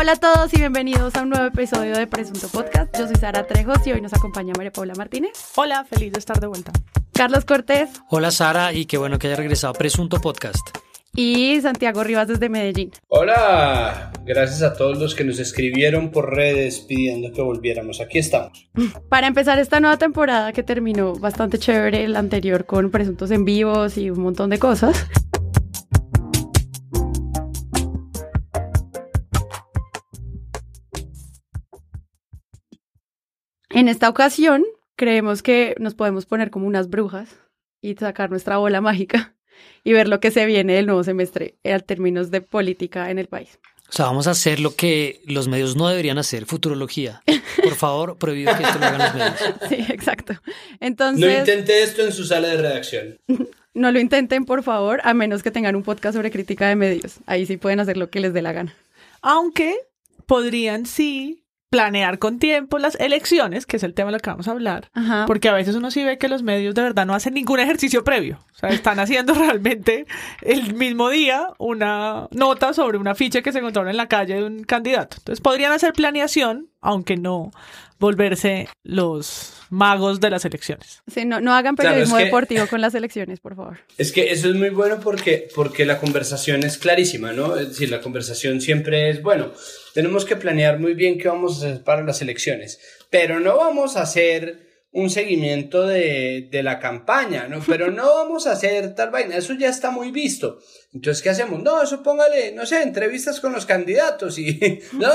Hola a todos y bienvenidos a un nuevo episodio de Presunto Podcast. Yo soy Sara Trejos y hoy nos acompaña María Paula Martínez. Hola, feliz de estar de vuelta. Carlos Cortés. Hola Sara y qué bueno que haya regresado a Presunto Podcast. Y Santiago Rivas desde Medellín. Hola, gracias a todos los que nos escribieron por redes pidiendo que volviéramos. Aquí estamos. Para empezar esta nueva temporada que terminó bastante chévere el anterior con presuntos en vivos y un montón de cosas. En esta ocasión, creemos que nos podemos poner como unas brujas y sacar nuestra bola mágica y ver lo que se viene del nuevo semestre en términos de política en el país. O sea, vamos a hacer lo que los medios no deberían hacer, futurología. Por favor, prohibido que esto lo hagan los medios. Sí, exacto. Entonces... No intente esto en su sala de redacción. No lo intenten, por favor, a menos que tengan un podcast sobre crítica de medios. Ahí sí pueden hacer lo que les dé la gana. Aunque podrían sí planear con tiempo las elecciones, que es el tema de lo que vamos a hablar, Ajá. porque a veces uno sí ve que los medios de verdad no hacen ningún ejercicio previo, o sea, están haciendo realmente el mismo día una nota sobre una ficha que se encontraron en la calle de un candidato. Entonces podrían hacer planeación, aunque no volverse los magos de las elecciones. Sí, no, no hagan Claro, periodismo es que- deportivo con las elecciones, por favor. Es que eso es muy bueno porque, porque la conversación es clarísima, ¿no? Es decir, la conversación siempre es, bueno, tenemos que planear muy bien qué vamos a hacer para las elecciones, pero no vamos a hacer un seguimiento de, de la campaña, ¿no? Pero no vamos a hacer tal vaina, eso ya está muy visto. Entonces, ¿qué hacemos? No, eso póngale, no sé, entrevistas con los candidatos y, ¿no?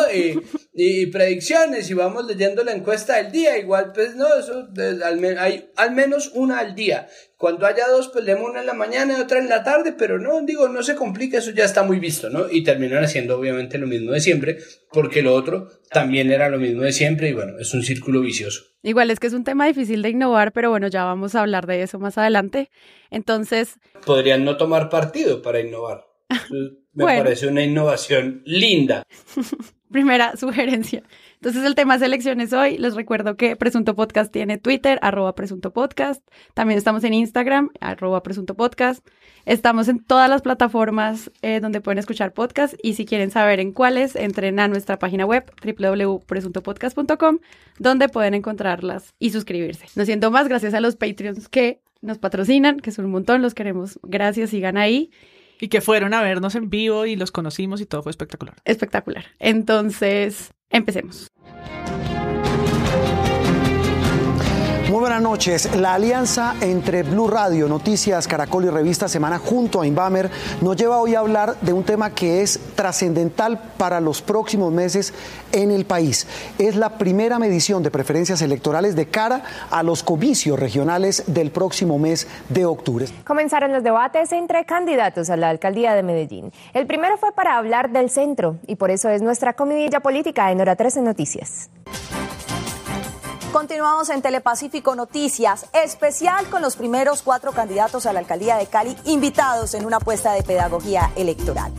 y, predicciones y vamos leyendo la encuesta del día. Igual, pues, no, eso, de- al me- hay al menos una al día. Cuando haya dos, pues leemos una en la mañana y otra en la tarde, pero no, digo, no se complica, eso ya está muy visto, ¿no? Y terminan haciendo obviamente lo mismo de siempre, porque lo otro también era lo mismo de siempre y bueno, es un círculo vicioso. Igual es que es un tema difícil de innovar, pero bueno, ya vamos a hablar de eso más adelante. Entonces, Podrían no tomar partido para innovar. Me Bueno. parece una innovación linda. primera sugerencia. Entonces, el tema es elecciones hoy. Les recuerdo que Presunto Podcast tiene Twitter, arroba Presunto Podcast. También estamos en Instagram, arroba Presunto Podcast. Estamos en todas las plataformas eh, donde pueden escuchar podcast. Y si quieren saber en cuáles, entren a nuestra página web, www.presuntopodcast.com, donde pueden encontrarlas y suscribirse. No siento más, gracias a los Patreons que nos patrocinan, que son un montón, los queremos. Gracias, sigan ahí. Y que fueron a vernos en vivo y los conocimos y todo fue espectacular. Espectacular. Entonces, empecemos. Muy buenas noches. La alianza entre Blue Radio, Noticias, Caracol y Revista Semana junto a Inbamer nos lleva hoy a hablar de un tema que es trascendental para los próximos meses en el país. Es la primera medición de preferencias electorales de cara a los comicios regionales del próximo mes de octubre. Comenzaron los debates entre candidatos a la alcaldía de Medellín. El primero fue para hablar del centro y por eso es nuestra comidilla política en Hora 13 Noticias. Continuamos en Telepacífico Noticias, especial con los primeros cuatro candidatos a la alcaldía de Cali invitados en una apuesta de pedagogía electoral.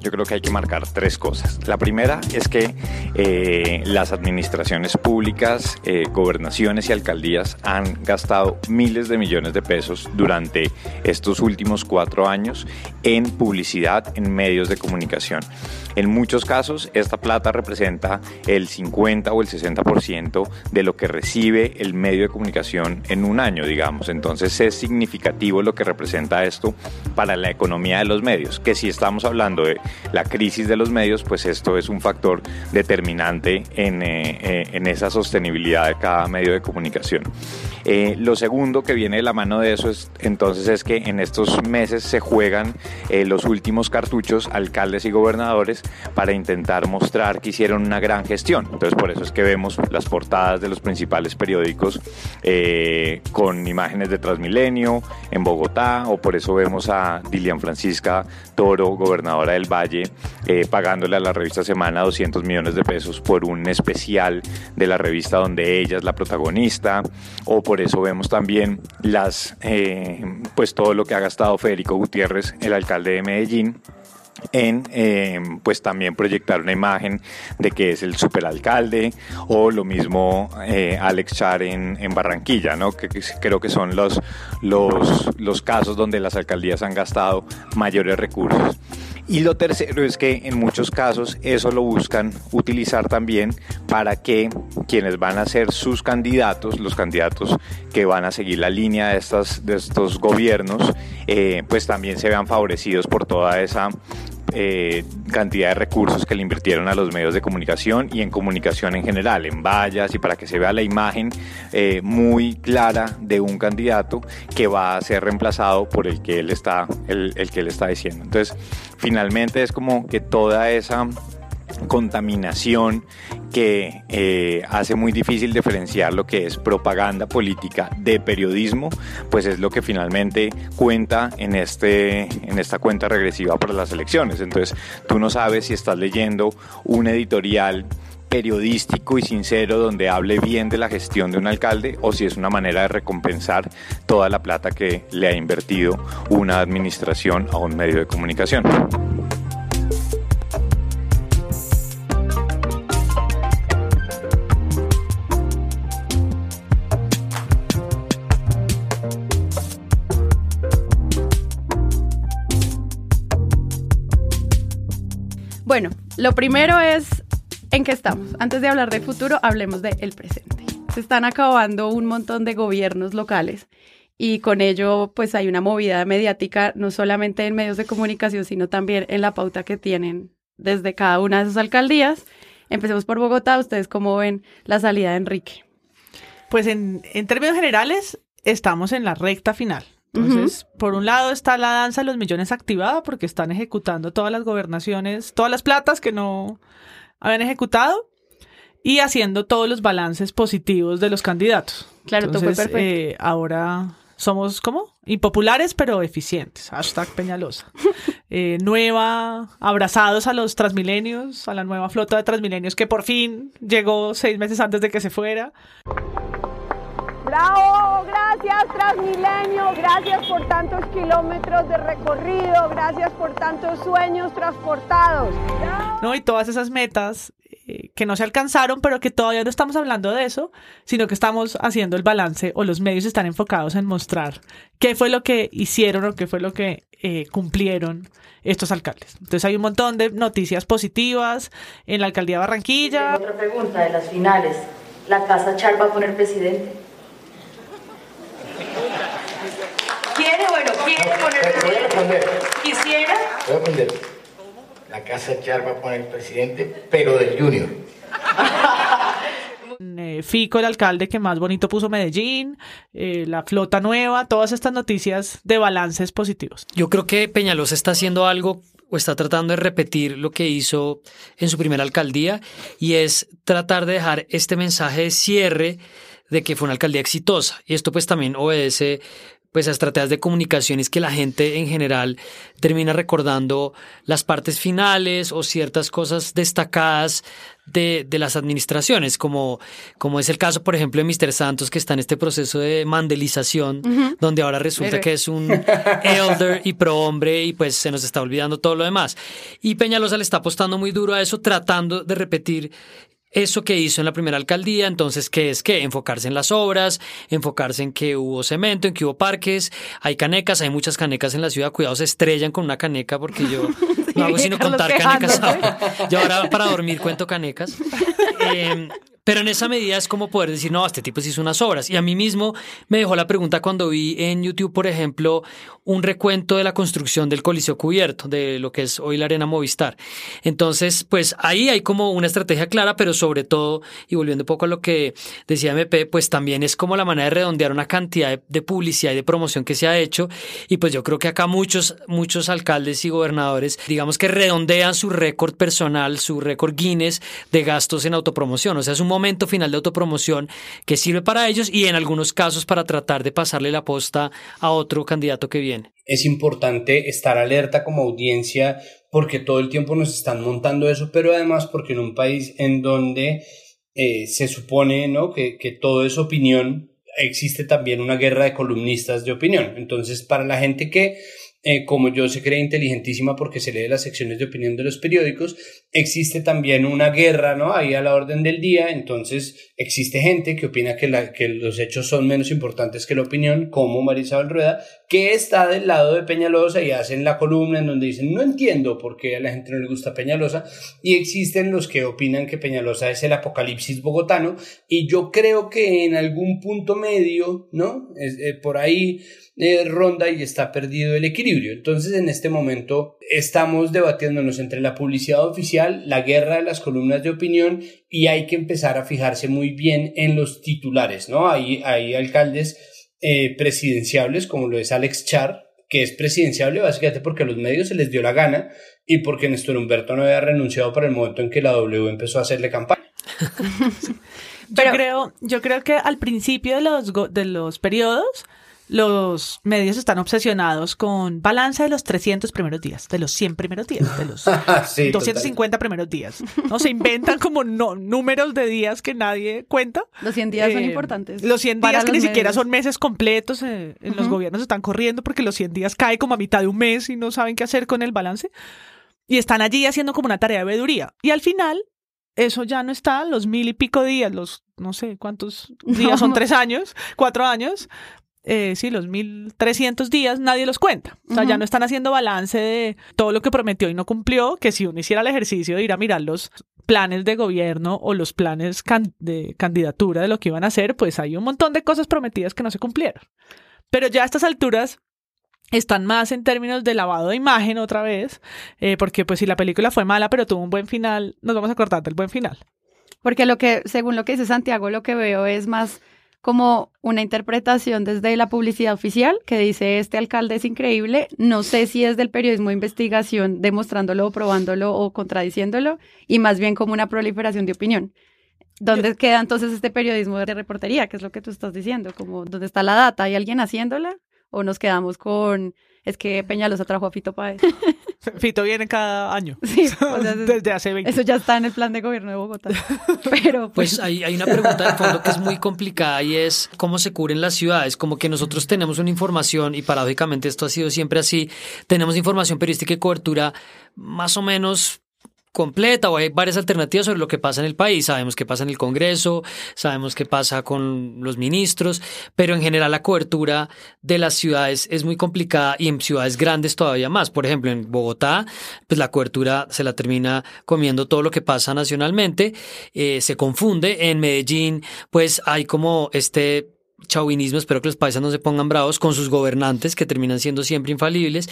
Yo creo que hay que marcar tres cosas. La primera es que eh, las administraciones públicas, eh, gobernaciones y alcaldías han gastado miles de millones de pesos durante estos últimos cuatro años en publicidad en medios de comunicación. En muchos casos esta plata representa el 50 o el 60% de lo que recibe el medio de comunicación en un año, digamos. Entonces es significativo lo que representa esto para la economía de los medios, que si estamos hablando de la crisis de los medios, pues esto es un factor determinante en, eh, eh, en esa sostenibilidad de cada medio de comunicación. Eh, lo segundo que viene de la mano de eso es entonces es que en estos meses se juegan los últimos cartuchos alcaldes y gobernadores para intentar mostrar que hicieron una gran gestión. Entonces por eso es que vemos las portadas de los principales periódicos eh, con imágenes de Transmilenio en Bogotá, o por eso vemos a Dilian Francisca Toro, gobernadora del Valle, eh, pagándole a la revista Semana 200 millones de pesos por un especial de la revista donde ella es la protagonista, o por eso vemos también las, eh, pues todo lo que ha gastado Federico Gutiérrez, el alcalde de Medellín, en eh, pues también proyectar una imagen de que es el superalcalde o lo mismo eh, Alex Char en, en Barranquilla, ¿no? que, que creo que son los, los, los casos donde las alcaldías han gastado mayores recursos. Y lo tercero es que en muchos casos eso lo buscan utilizar también para que quienes van a ser sus candidatos, los candidatos que van a seguir la línea de, estos gobiernos, eh, pues también se vean favorecidos por toda esa eh, cantidad de recursos que le invirtieron a los medios de comunicación y en comunicación en general, en vallas y para que se vea la imagen eh, muy clara de un candidato que va a ser reemplazado por el que él está, el, el que él está diciendo. Entonces, finalmente es como que toda esa contaminación que eh, hace muy difícil diferenciar lo que es propaganda política de periodismo, pues es lo que finalmente cuenta en, este, en esta cuenta regresiva para las elecciones. Entonces tú no sabes si estás leyendo un editorial periodístico y sincero donde hable bien de la gestión de un alcalde o si es una manera de recompensar toda la plata que le ha invertido una administración a un medio de comunicación. Bueno, lo primero es en qué estamos. Antes de hablar del futuro, hablemos del presente. Se están acabando un montón de gobiernos locales y con ello pues hay una movida mediática no solamente en medios de comunicación, sino también en la pauta que tienen desde cada una de sus alcaldías. Empecemos por Bogotá. ¿Ustedes cómo ven la salida de Enrique? Pues en, en términos generales, estamos en la recta final. Entonces, por un lado está la danza de los millones activada porque están ejecutando todas las gobernaciones, todas las platas que no habían ejecutado y haciendo todos los balances positivos de los candidatos. Claro, todo fue Entonces, perfecto. eh, ahora somos, ¿cómo? Impopulares pero eficientes. Hashtag Peñalosa. Eh, nueva, abrazados a los transmilenios, a la nueva flota de transmilenios que por fin llegó seis meses antes de que se fuera. Bravo, gracias Transmilenio, gracias por tantos kilómetros de recorrido, gracias por tantos sueños transportados. ¿no? Y todas esas metas eh, que no se alcanzaron, pero que todavía no estamos hablando de eso, sino que estamos haciendo el balance o los medios están enfocados en mostrar qué fue lo que hicieron o qué fue lo que eh, cumplieron estos alcaldes. Entonces hay un montón de noticias positivas en la alcaldía de Barranquilla. Otra pregunta de las finales. ¿La Casa Char va a poner presidente? ¿Quiere? Bueno, quiere poner Voy a responder. ¿Quisiera? Voy a responder. La casa Char va a poner presidente, pero del Junior. Fico, el alcalde que más bonito puso Medellín, eh, la flota nueva, todas estas noticias de balances positivos. Yo creo que Peñalosa está haciendo algo o está tratando de repetir lo que hizo en su primera alcaldía y es tratar de dejar este mensaje de cierre de que fue una alcaldía exitosa. Y esto pues también obedece pues a estrategias de comunicaciones que la gente en general termina recordando las partes finales o ciertas cosas destacadas de, de las administraciones, como, como es el caso, por ejemplo, de Mr. Santos, que está en este proceso de mandelización, donde ahora resulta que es un elder y pro-hombre y pues se nos está olvidando todo lo demás. Y Peñalosa le está apostando muy duro a eso, tratando de repetir eso que hizo en la primera alcaldía, entonces, ¿qué es qué? Enfocarse en las obras, enfocarse en que hubo cemento, en que hubo parques, hay canecas, hay muchas canecas en la ciudad, cuidado, se estrellan con una caneca porque yo no hago sino contar canecas. Yo ahora para dormir cuento canecas. Eh, Pero en esa medida es como poder decir, no, este tipo sí hizo unas obras. Y a mí mismo me dejó la pregunta cuando vi en YouTube, por ejemplo, un recuento de la construcción del Coliseo Cubierto, de lo que es hoy la Arena Movistar. Entonces, pues ahí hay como una estrategia clara, pero sobre todo, y volviendo un poco a lo que decía MP, pues también es como la manera de redondear una cantidad de, de publicidad y de promoción que se ha hecho. Y pues yo creo que acá muchos, muchos alcaldes y gobernadores, digamos que redondean su récord personal, su récord Guinness de gastos en autopromoción. O sea, es un momento final de autopromoción que sirve para ellos y en algunos casos para tratar de pasarle la posta a otro candidato que viene. Es importante estar alerta como audiencia porque todo el tiempo nos están montando eso, pero además porque en un país en donde eh, se supone ¿no? que, que todo es opinión, existe también una guerra de columnistas de opinión. Entonces, para la gente que eh, como yo se cree inteligentísima porque se lee las secciones de opinión de los periódicos, existe también una guerra, ¿no? Ahí a la orden del día, entonces existe gente que opina que, los hechos son menos importantes que la opinión, como Marisabel Rueda, que está del lado de Peñalosa y hacen la columna en donde dicen, no entiendo por qué a la gente no le gusta Peñalosa, y existen los que opinan que Peñalosa es el apocalipsis bogotano, y yo creo que en algún punto medio, ¿no? Es, eh, por ahí eh, ronda y está perdido el equilibrio. Entonces, en este momento estamos debatiéndonos entre la publicidad oficial, la guerra de las columnas de opinión y hay que empezar a fijarse muy bien en los titulares, ¿no? Hay, hay alcaldes eh, presidenciables como lo es Alex Char, que es presidenciable básicamente porque a los medios se les dio la gana y porque Néstor Humberto no había renunciado para el momento en que la W empezó a hacerle campaña. yo, creo, yo creo que al principio de los, de los periodos los medios están obsesionados con balance de los 300 primeros días, de los 100 primeros días, de los sí, 250 primeros días. ¿no? Se inventan como no, números de días que nadie cuenta. Los 100 días son eh, importantes. Los 100 días que ni siquiera son meses completos, eh, en los gobiernos están corriendo porque los 100 días cae como a mitad de un mes y no saben qué hacer con el balance. Y están allí haciendo como una tarea de veeduría. Y al final, eso ya no está, los mil y pico días, los no sé cuántos días son, tres años, cuatro años, eh, sí, los 1300 días, nadie los cuenta. O sea, ya no están haciendo balance de todo lo que prometió y no cumplió, que si uno hiciera el ejercicio de ir a mirar los planes de gobierno o los planes de candidatura de lo que iban a hacer, pues hay un montón de cosas prometidas que no se cumplieron. Pero ya a estas alturas están más en términos de lavado de imagen otra vez, eh, porque pues si la película fue mala pero tuvo un buen final, nos vamos a acordar del buen final. Porque lo que, según lo que dice Santiago, lo que veo es más como una interpretación desde la publicidad oficial que dice este alcalde es increíble. No sé si es del periodismo de investigación demostrándolo o probándolo o contradiciéndolo y más bien como una proliferación de opinión. ¿Dónde queda entonces este periodismo de reportería? ¿Qué es lo que tú estás diciendo? Como, ¿Dónde está la data? ¿Hay alguien haciéndola? ¿O nos quedamos con es que Peñalosa trajo a Fito Páez. Fito viene cada año. Sí, desde hace 20. Eso ya está en el plan de gobierno de Bogotá. Pero pues, pues hay, hay, una pregunta de fondo que es muy complicada y es cómo se cubren las ciudades. Como que nosotros tenemos una información y paradójicamente esto ha sido siempre así. Tenemos información periodística y cobertura más o menos completa o hay varias alternativas sobre lo que pasa en el país. Sabemos qué pasa en el Congreso, sabemos qué pasa con los ministros, pero en general la cobertura de las ciudades es muy complicada y en ciudades grandes todavía más. Por ejemplo, en Bogotá, pues la cobertura se la termina comiendo todo lo que pasa nacionalmente, eh, se confunde. En Medellín, pues hay como este chauvinismo, espero que los países no se pongan bravos, con sus gobernantes que terminan siendo siempre infalibles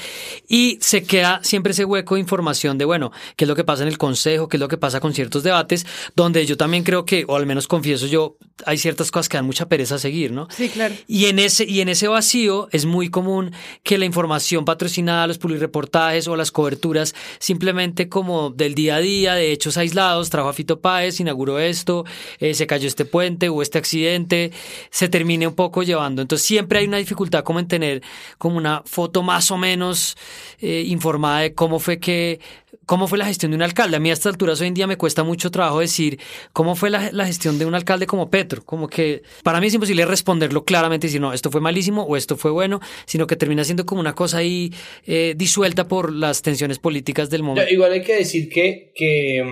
y se queda siempre ese hueco de información de, bueno, qué es lo que pasa en el Consejo, qué es lo que pasa con ciertos debates, donde yo también creo que, o al menos confieso yo, hay ciertas cosas que dan mucha pereza a seguir, ¿no? Sí, claro. Y en ese, y en ese vacío es muy común que la información patrocinada, los publireportajes o las coberturas simplemente como del día a día, de hechos aislados, trajo a Fito Páez, inauguró esto, eh, se cayó este puente, hubo este accidente, se un poco llevando. Entonces siempre hay una dificultad como en tener como una foto más o menos eh, informada de cómo fue que cómo fue la gestión de un alcalde. A mí a estas alturas hoy en día me cuesta mucho trabajo decir cómo fue la, gestión de un alcalde como Petro. Como que para mí es imposible responderlo claramente y decir, no, esto fue malísimo o esto fue bueno, sino que termina siendo como una cosa ahí eh, disuelta por las tensiones políticas del momento. Igual hay que decir que, que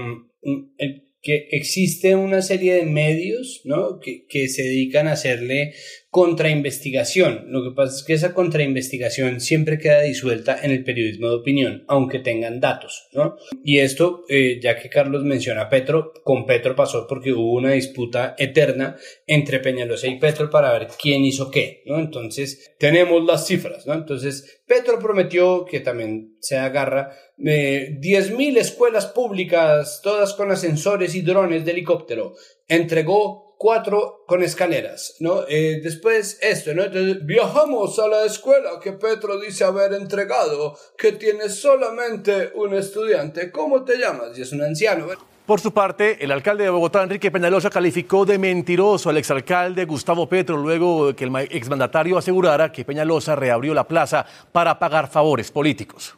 mm, que existe una serie de medios ¿no? que, que se dedican a hacerle contrainvestigación. Lo que pasa es que esa contrainvestigación siempre queda disuelta en el periodismo de opinión, aunque tengan datos. ¿no? Y esto, eh, ya que Carlos menciona a Petro, con Petro pasó porque hubo una disputa eterna entre Peñalosa y Petro para ver quién hizo qué. ¿no? Entonces, tenemos las cifras. ¿no? Entonces, Petro prometió, que también se agarra, eh, 10.000 escuelas públicas, todas con ascensores y drones de helicóptero. Entregó cuatro con escaleras, ¿no? Eh, después esto, ¿no? Entonces, viajamos a la escuela que Petro dice haber entregado, que tiene solamente un estudiante. ¿Cómo te llamas? Y es un anciano. Por su parte, el alcalde de Bogotá, Enrique Peñalosa, calificó de mentiroso al exalcalde Gustavo Petro luego de que el exmandatario asegurara que Peñalosa reabrió la plaza para pagar favores políticos.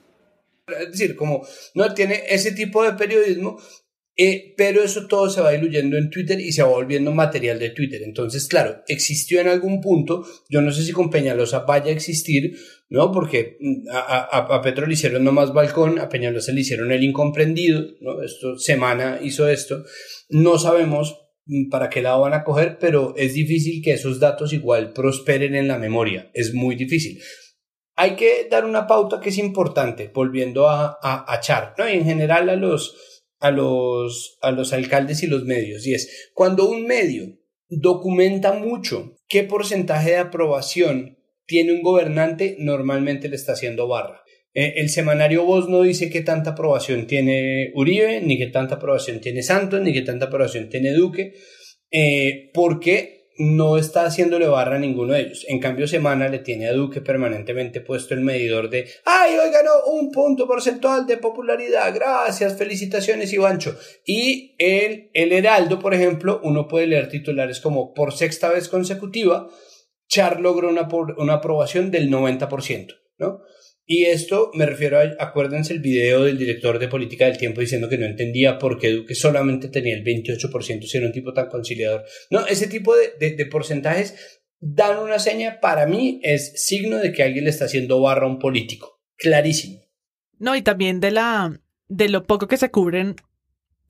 Es decir, como no tiene ese tipo de periodismo, eh, pero eso todo se va diluyendo en Twitter y se va volviendo material de Twitter. Entonces, claro, existió en algún punto, yo no sé si con Peñalosa vaya a existir, ¿no? Porque mm, a, a, Petro le hicieron nomás balcón, a Peñalosa le hicieron el incomprendido, ¿no? Esto, Semana hizo esto. No sabemos mm, para qué lado van a coger, pero es difícil que esos datos igual prosperen en la memoria. Es muy difícil. Hay que dar una pauta que es importante, volviendo a, a, a Char, ¿no? Y en general a los a los, a los alcaldes y los medios, y es cuando un medio documenta mucho qué porcentaje de aprobación tiene un gobernante, normalmente le está haciendo barra. Eh, el semanario Voz no dice qué tanta aprobación tiene Uribe, ni qué tanta aprobación tiene Santos, ni qué tanta aprobación tiene Duque, eh, porque no está haciéndole barra a ninguno de ellos. En cambio, Semana le tiene a Duque permanentemente puesto el medidor de ¡Ay, hoy ganó un punto porcentual de popularidad! Gracias, felicitaciones, Ivancho. Y el, el Heraldo, por ejemplo, uno puede leer titulares como por sexta vez consecutiva, Char logró una, una aprobación del 90%, ¿no? Y esto me refiero a, acuérdense el video del director de política del tiempo diciendo que no entendía por qué Duque solamente tenía el 28% si era un tipo tan conciliador. No, ese tipo de, de, porcentajes dan una seña, para mí es signo de que alguien le está haciendo barra a un político. Clarísimo. No, y también de la de lo poco que se cubren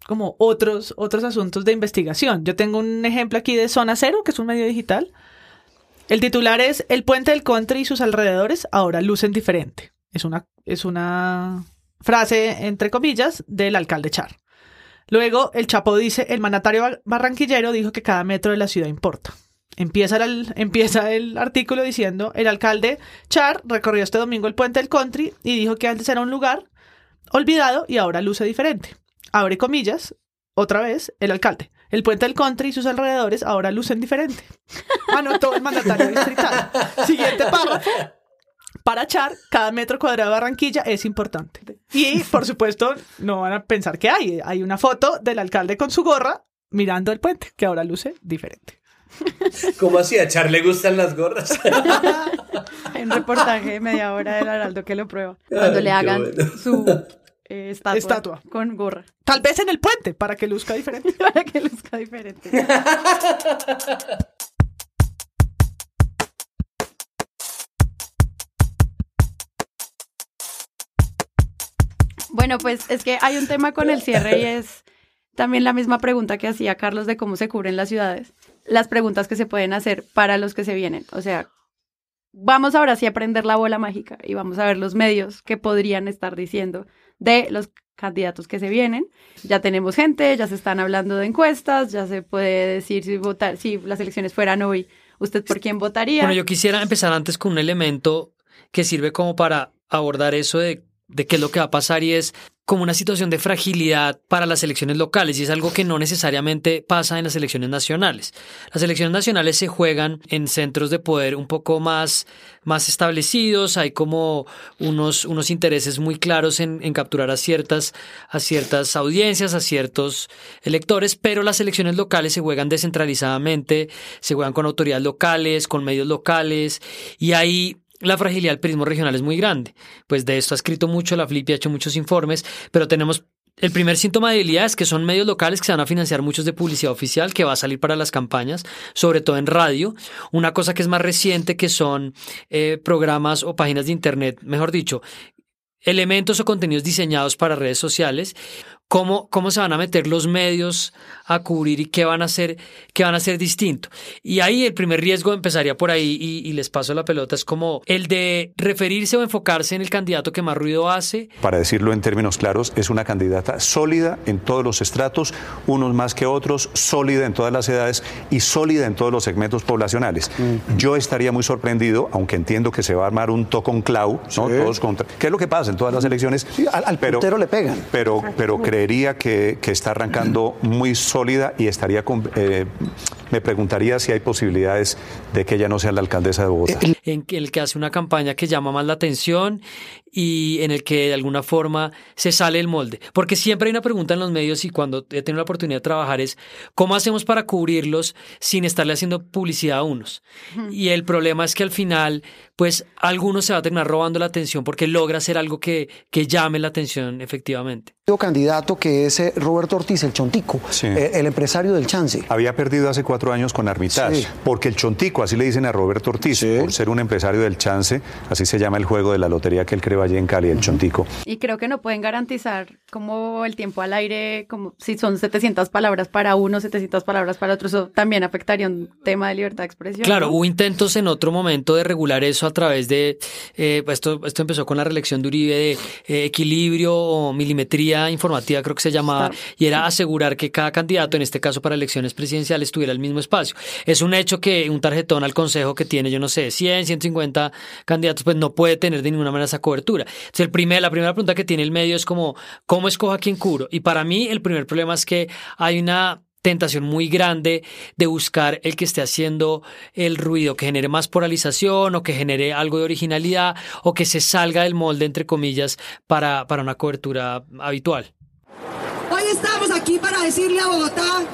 como otros, otros asuntos de investigación. Yo tengo un ejemplo aquí de Zona Cero, que es un medio digital, el titular es El puente del country y sus alrededores ahora lucen diferente. Es una, es una frase, entre comillas, del alcalde Char. Luego, el Chapo dice, el mandatario barranquillero dijo que cada metro de la ciudad importa. Empieza el, empieza el artículo diciendo, el alcalde Char recorrió este domingo el puente del country y dijo que antes era un lugar olvidado y ahora luce diferente. Abre comillas, otra vez, el alcalde. El puente del country y sus alrededores ahora lucen diferente. Anotó el mandatario distrital. Siguiente párrafo. Para Char, cada metro cuadrado de Barranquilla es importante. Y, por supuesto, no van a pensar que hay. Hay una foto del alcalde con su gorra mirando el puente, que ahora luce diferente. ¿Cómo así? ¿A Char le gustan las gorras? Hay un reportaje de media hora del Araldo que lo prueba. Cuando le hagan su eh, estatua, con gorra. Tal vez en el puente, para que luzca diferente. para que luzca diferente. bueno, pues es que hay un tema con el cierre y es también la misma pregunta que hacía Carlos de cómo se cubren las ciudades. Las preguntas que se pueden hacer para los que se vienen. O sea, vamos ahora sí a aprender la bola mágica y vamos a ver los medios que podrían estar diciendo de los candidatos que se vienen. Ya tenemos gente, ya se están hablando de encuestas, ya se puede decir si votar, si las elecciones fueran hoy, usted por quién votaría. Bueno, yo quisiera empezar antes con un elemento que sirve como para abordar eso de, de qué es lo que va a pasar y es como una situación de fragilidad para las elecciones locales y es algo que no necesariamente pasa en las elecciones nacionales. Las elecciones nacionales se juegan en centros de poder un poco más, más establecidos, hay como unos, unos intereses muy claros en, capturar a ciertas, a ciertas audiencias, a ciertos electores, pero las elecciones locales se juegan descentralizadamente, se juegan con autoridades locales, con medios locales y hay la fragilidad del periodismo regional es muy grande. Pues de esto ha escrito mucho la Flip y ha hecho muchos informes, pero tenemos el primer síntoma de debilidad es que son medios locales que se van a financiar muchos de publicidad oficial que va a salir para las campañas, sobre todo en radio. Una cosa que es más reciente que son eh, programas o páginas de internet, mejor dicho, elementos o contenidos diseñados para redes sociales. Cómo, cómo se van a meter los medios a cubrir y qué van a hacer, qué van a hacer distinto. Y ahí el primer riesgo empezaría por ahí y, y, les paso la pelota, es como el de referirse o enfocarse en el candidato que más ruido hace. Para decirlo en términos claros, es una candidata sólida en todos los estratos, unos más que otros, sólida en todas las edades y sólida en todos los segmentos poblacionales. Mm. Yo estaría muy sorprendido, aunque entiendo que se va a armar un tocón clau, ¿no? Todos contra. ¿Qué es lo que pasa en todas las elecciones? Sí, al, al pero, le pegan. Pero, pero creería que, está arrancando muy sólida y estaría con, eh, me preguntaría si hay posibilidades de que ella no sea la alcaldesa de Bogotá. En el que hace una campaña que llama más la atención y en el que de alguna forma se sale el molde. Porque siempre hay una pregunta en los medios y cuando he tenido la oportunidad de trabajar es ¿cómo hacemos para cubrirlos sin estarle haciendo publicidad a unos? Y el problema es que al final, pues algunos se va a terminar robando la atención porque logra hacer algo que, que llame la atención efectivamente. candidato que es eh, Roberto Ortiz, el Chontico, sí. eh, el empresario del Chance. Había perdido hace cuatro años con Armitage, sí. porque el Chontico, así le dicen a Roberto Ortiz, sí. por ser un empresario del Chance, así se llama el juego de la lotería que él creó allí en Cali, el Chontico. Y creo que no pueden garantizar como el tiempo al aire, como si son 700 palabras para uno, 700 palabras para otro, eso también afectaría un tema de libertad de expresión. Claro, ¿no? hubo intentos en otro momento de regular eso a través de, eh, esto, esto empezó con la reelección de Uribe, de eh, equilibrio o milimetría informativa, creo que se llamaba, claro. y era asegurar que cada candidato, en este caso para elecciones presidenciales, tuviera el mismo espacio. Es un hecho que un tarjetón al consejo que tiene, yo no sé, 100, 150 candidatos, pues no puede tener de ninguna manera esa cobertura. Entonces, el primer, la primera pregunta que tiene el medio es como, ¿cómo escojo a quién cubro? Y para mí, el primer problema es que hay una tentación muy grande de buscar el que esté haciendo el ruido, que genere más polarización o que genere algo de originalidad o que se salga del molde, entre comillas, para, para una cobertura habitual. Hoy estamos aquí para decirle a Bogotá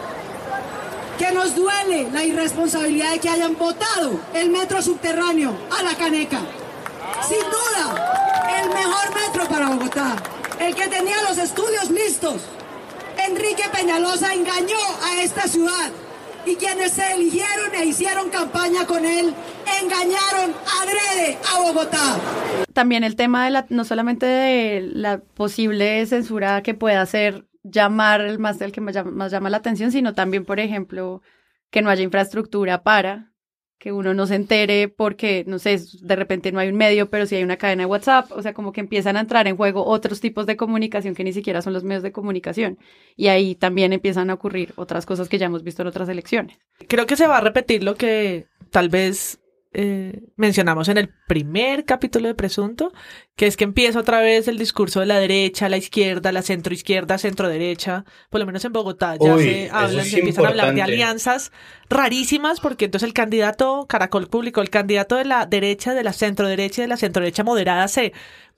que nos duele la irresponsabilidad de que hayan votado el metro subterráneo a la caneca. Sin duda, el mejor metro para Bogotá, el que tenía los estudios listos. Enrique Peñalosa engañó a esta ciudad y quienes se eligieron e hicieron campaña con él engañaron adrede a Bogotá. También el tema de la, no solamente de la posible censura que pueda hacer llamar el más el que más llama, más llama la atención, sino también, por ejemplo, que no haya infraestructura para que uno no se entere porque, no sé, de repente no hay un medio, pero sí hay una cadena de WhatsApp, o sea, como que empiezan a entrar en juego otros tipos de comunicación que ni siquiera son los medios de comunicación. Y ahí también empiezan a ocurrir otras cosas que ya hemos visto en otras elecciones. Creo que se va a repetir lo que tal vez eh, mencionamos en el primer capítulo de Presunto, que es que empieza otra vez el discurso de la derecha, la izquierda, la centroizquierda, centro derecha, por lo menos en Bogotá ya Uy, se hablan, se empiezan a hablar de alianzas rarísimas, porque entonces el candidato, Caracol Público, el candidato de la derecha, de la centro derecha y de la centro derecha moderada se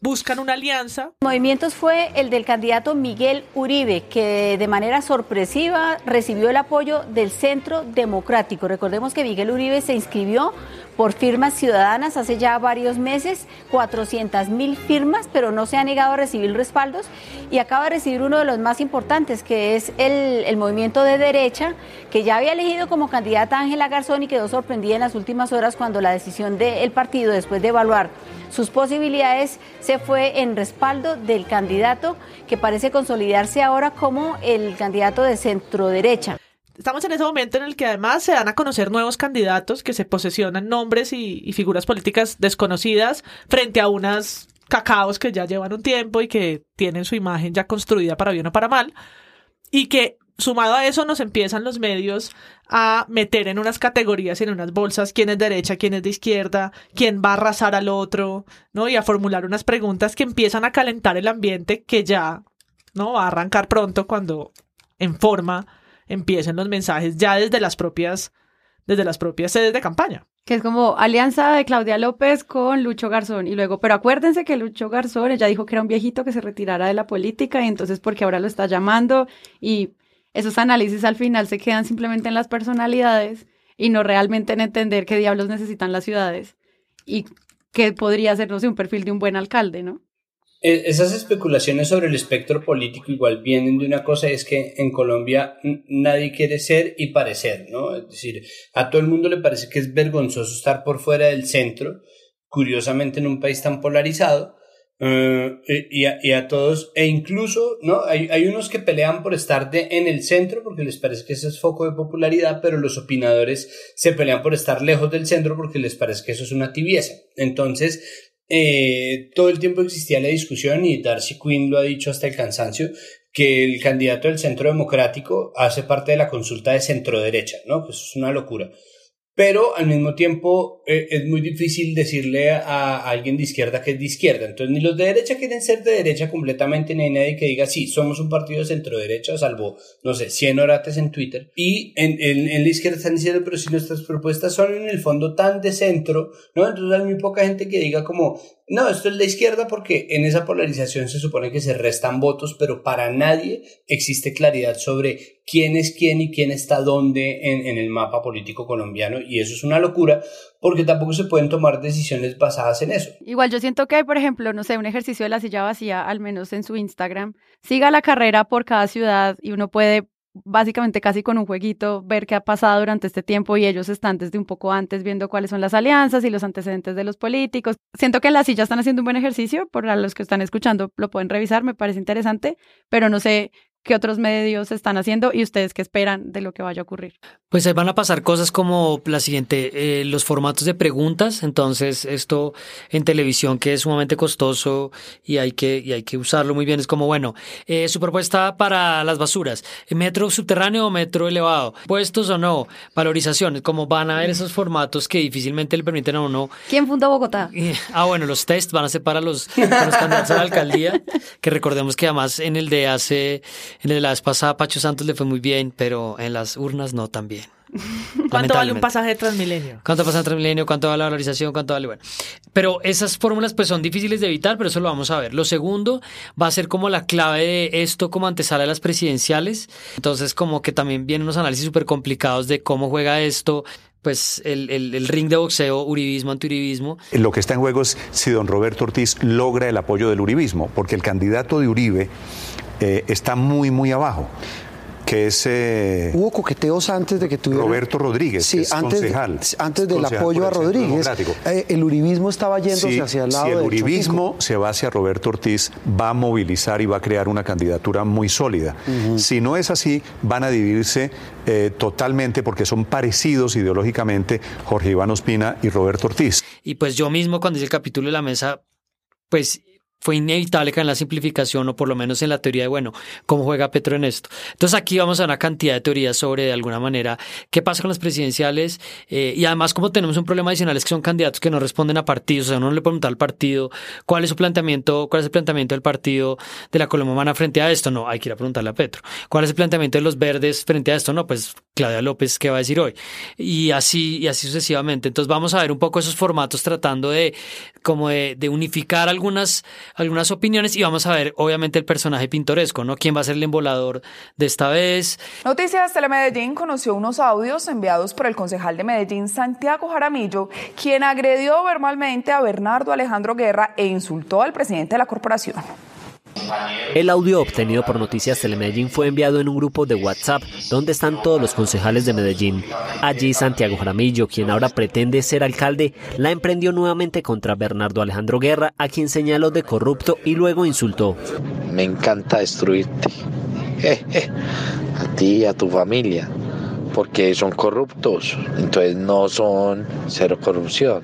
buscan una alianza. Movimientos fue el del candidato Miguel Uribe, que de manera sorpresiva recibió el apoyo del Centro Democrático. Recordemos que Miguel Uribe se inscribió por firmas ciudadanas hace ya varios meses, 400 mil firmas, pero no se ha negado a recibir respaldos y acaba de recibir uno de los más importantes, que es el, movimiento de derecha, que ya había elegido como candidata Ángela Garzón y quedó sorprendida en las últimas horas cuando la decisión del partido, después de evaluar sus posibilidades, se fue en respaldo del candidato que parece consolidarse ahora como el candidato de centro derecha. Estamos en ese momento en el que además se dan a conocer nuevos candidatos que se posesionan nombres y, y figuras políticas desconocidas frente a unas cacaos que ya llevan un tiempo y que tienen su imagen ya construida para bien o para mal y que sumado a eso nos empiezan los medios a meter en unas categorías en unas bolsas quién es derecha, quién es de izquierda, quién va a arrasar al otro, ¿no? Y a formular unas preguntas que empiezan a calentar el ambiente que ya, ¿no? Va a arrancar pronto cuando en forma empiecen los mensajes ya desde las propias desde las propias sedes de campaña. Que es como alianza de Claudia López con Lucho Garzón. Y luego, pero acuérdense que Lucho Garzón, ella dijo que era un viejito que se retirara de la política y entonces porque ahora lo está llamando y esos análisis al final se quedan simplemente en las personalidades y no realmente en entender qué diablos necesitan las ciudades y qué podría ser, no un perfil de un buen alcalde, ¿no? E- Esas especulaciones sobre el espectro político igual vienen de una cosa, es que en Colombia nadie quiere ser y parecer, ¿no? Es decir, a todo el mundo le parece que es vergonzoso estar por fuera del centro, curiosamente en un país tan polarizado, eh, y, a, y, a, todos, e incluso, ¿no? Hay, hay unos que pelean por estar de, en el centro porque les parece que ese es foco de popularidad, pero los opinadores se pelean por estar lejos del centro porque les parece que eso es una tibieza. Entonces, eh, todo el tiempo existía la discusión y Darcy Quinn lo ha dicho hasta el cansancio, que el candidato del centro democrático hace parte de la consulta de centro derecha, ¿no? Pues es una locura pero al mismo tiempo eh, es muy difícil decirle a, alguien de izquierda que es de izquierda. Entonces, ni los de derecha quieren ser de derecha completamente, ni hay nadie que diga, sí, somos un partido de centro derecha, salvo, no sé, 100 orates en Twitter. Y en, en, en, la izquierda están diciendo, pero si nuestras propuestas son en el fondo tan de centro, ¿no? Entonces hay muy poca gente que diga como, no, esto es la izquierda porque en esa polarización se supone que se restan votos, pero para nadie existe claridad sobre quién es quién y quién está dónde en, el mapa político colombiano y eso es una locura porque tampoco se pueden tomar decisiones basadas en eso. Igual yo siento que, por ejemplo, no sé, un ejercicio de la silla vacía, al menos en su Instagram, siga la carrera por cada ciudad y uno puede básicamente casi con un jueguito, ver qué ha pasado durante este tiempo y ellos están desde un poco antes viendo cuáles son las alianzas y los antecedentes de los políticos. Siento que en la silla están haciendo un buen ejercicio, por los que están escuchando lo pueden revisar, me parece interesante, pero no sé qué otros medios están haciendo y ustedes qué esperan de lo que vaya a ocurrir. Pues ahí van a pasar cosas como la siguiente, eh, los formatos de preguntas, entonces esto en televisión que es sumamente costoso y hay que, y hay que usarlo muy bien, es como, bueno, eh, su propuesta para las basuras, metro subterráneo o metro elevado, puestos o no, valorizaciones, como van a ver esos formatos que difícilmente le permiten a uno. ¿Quién fundó Bogotá? ah, bueno, los test van a ser para los, para los candidatos a la alcaldía, que recordemos que además en el de hace en el de la vez pasada Pacho Santos le fue muy bien, pero en las urnas no tan bien. ¿Cuánto vale un pasaje de Transmilenio? ¿Cuánto pasa de Transmilenio? ¿Cuánto vale la valorización? ¿Cuánto vale? Bueno, pero esas fórmulas pues son difíciles de evitar, pero eso lo vamos a ver. Lo segundo va a ser como la clave de esto como antesala a las presidenciales. Entonces como que también vienen unos análisis súper complicados de cómo juega esto, pues el, el, el, ring de boxeo, uribismo, antiuribismo. Lo que está en juego es si don Roberto Ortiz logra el apoyo del uribismo, porque el candidato de Uribe eh, está muy, muy abajo que es... Eh, Hubo coqueteos antes de que tuviera... Roberto Rodríguez, sí, antes, concejal. antes del apoyo a Rodríguez, eh, el uribismo estaba yéndose hacia el lado Si el uribismo se va hacia Roberto Ortiz, va a movilizar y va a crear una candidatura muy sólida. Si no es así, van a dividirse totalmente porque son parecidos ideológicamente Jorge Iván Ospina y Roberto Ortiz. Y pues yo mismo cuando hice el capítulo de la mesa, pues fue inevitable que en la simplificación o por lo menos en la teoría de, bueno, ¿cómo juega Petro en esto? Entonces aquí vamos a una cantidad de teorías sobre, de alguna manera, qué pasa con las presidenciales eh, y además como tenemos un problema adicional es que son candidatos que no responden a partidos, o sea, uno no le pregunta al partido cuál es su planteamiento, cuál es el planteamiento del partido de la Colombia frente a esto, no, hay que ir a preguntarle a Petro. ¿Cuál es el planteamiento de los verdes frente a esto? No, pues Claudia López, ¿qué va a decir hoy? Y así, y así sucesivamente. Entonces vamos a ver un poco esos formatos tratando de, como de unificar algunas algunas opiniones y vamos a ver, obviamente, el personaje pintoresco, ¿no? ¿Quién va a ser el embolador de esta vez? Noticias Telemedellín conoció unos audios enviados por el concejal de Medellín, Santiago Jaramillo, quien agredió verbalmente a Bernardo Alejandro Guerra e insultó al presidente de la corporación. El audio obtenido por Noticias Telemedellín fue enviado en un grupo de WhatsApp donde están todos los concejales de Medellín. Allí Santiago Jaramillo, quien ahora pretende ser alcalde, la emprendió nuevamente contra Bernardo Alejandro Guerra, a quien señaló de corrupto y luego insultó. Me encanta destruirte. a ti y a tu familia. Porque son corruptos. Entonces no son cero corrupción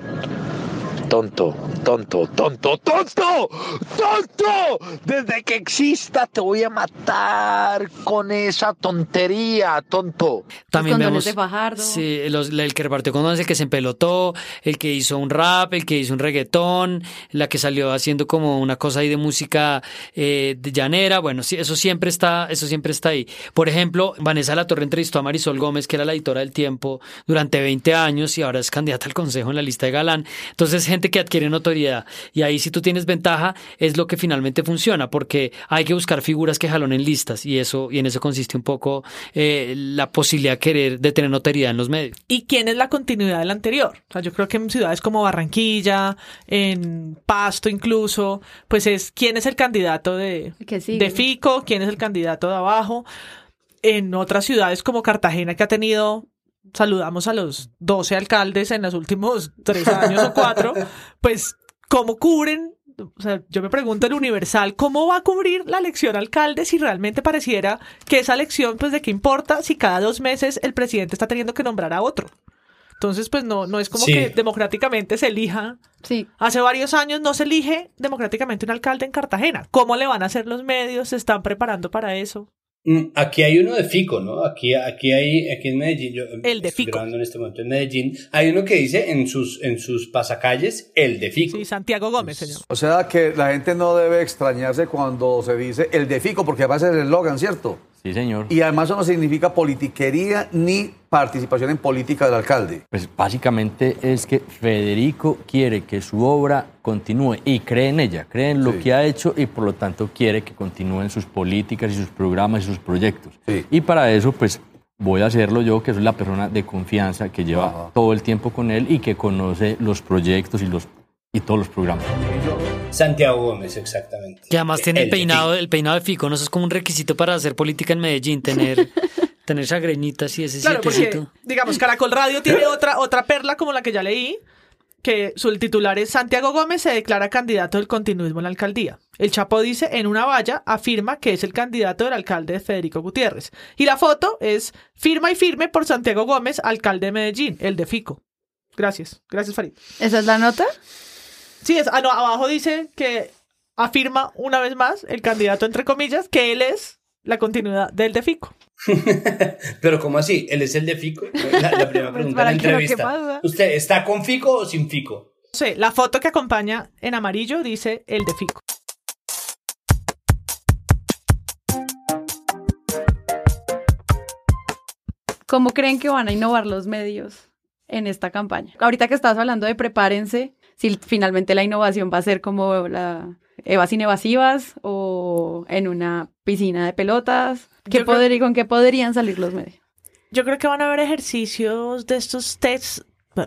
tonto, tonto, tonto, tonto, tonto. Desde que exista te voy a matar con esa tontería, tonto. También condones vemos, de Fajardo. Sí, los- el que repartió condones, el que se empelotó, el que hizo un rap, el que hizo un reggaetón, la que salió haciendo como una cosa ahí de música eh, de llanera. Bueno, sí, eso siempre está, eso siempre está ahí. Por ejemplo, Vanessa La Torre entrevistó a Marisol Gómez, que era la editora del Tiempo durante 20 años y ahora es candidata al consejo en la lista de Galán. Entonces, gente que adquiere notoriedad. Y ahí si tú tienes ventaja, es lo que finalmente funciona, porque hay que buscar figuras que jalonen listas y eso, y en eso consiste un poco eh, la posibilidad de querer, de tener notoriedad en los medios. ¿Y quién es la continuidad del anterior? O sea, yo creo que en ciudades como Barranquilla, en Pasto incluso, pues es quién es el candidato de, sigue. de Fico, quién es el candidato de abajo. En otras ciudades como Cartagena que ha tenido, saludamos a los 12 alcaldes en los últimos tres años o cuatro, pues cómo cubren o sea, yo me pregunto el Universal, ¿cómo va a cubrir la elección alcalde si realmente pareciera que esa elección, pues de qué importa si cada dos meses el presidente está teniendo que nombrar a otro? Entonces, pues no, no es como Sí. que democráticamente se elija. Sí. Hace varios años no se elige democráticamente un alcalde en Cartagena. ¿Cómo le van a hacer los medios? ¿Se están preparando para eso? Mm, Aquí hay uno de Fico, ¿no? Aquí, aquí hay, aquí en Medellín, yo El de estoy Fico. grabando en este momento en Medellín, hay uno que dice en sus, en sus pasacalles, el de Fico. Sí, Santiago Gómez, señor. O sea que la gente no debe extrañarse cuando se dice el de Fico, porque además es el eslogan, ¿cierto? Sí, señor. Y además eso no significa politiquería ni participación en política del alcalde. Pues básicamente es que Federico quiere que su obra continúe y cree en ella, cree en lo que ha hecho y por lo tanto quiere que continúen sus políticas y sus programas y sus proyectos. Y para eso, pues voy a hacerlo yo, que soy la persona de confianza que lleva todo el tiempo con él y que conoce los proyectos y, los, y todos los programas. Santiago Gómez, exactamente. Que además tiene el, peinado, el peinado de Fico, no eso es como un requisito para hacer política en Medellín, tener, tener chagrenitas y ese Claro, porque, digamos, Caracol Radio tiene otra, otra perla como la que ya leí, que su titular es Santiago Gómez se declara candidato del continuismo en la alcaldía. El Chapo dice en una valla, afirma que es el candidato del alcalde Federico Gutiérrez. Y la foto es firma y firme por Santiago Gómez, alcalde de Medellín, el de Fico. Gracias, gracias Farid. ¿Esa es la nota? Sí, es, ah, no, abajo dice que afirma una vez más el candidato, entre comillas, que él es la continuidad del de Fico. Pero ¿cómo así? ¿Él es el de Fico? La, la primera pregunta de la Pues, ¿para qué? ¿Qué entrevista. ¿Usted está con Fico o sin Fico? Sí, la foto que acompaña en amarillo dice el de Fico. ¿Cómo creen que van a innovar los medios en esta campaña? Ahorita que estabas hablando de prepárense, si finalmente la innovación va a ser como la Evas sin evasivas o en una piscina de pelotas, ¿qué creo- podría- ¿con qué podrían salir los medios? Yo creo que van a haber ejercicios de estos tests,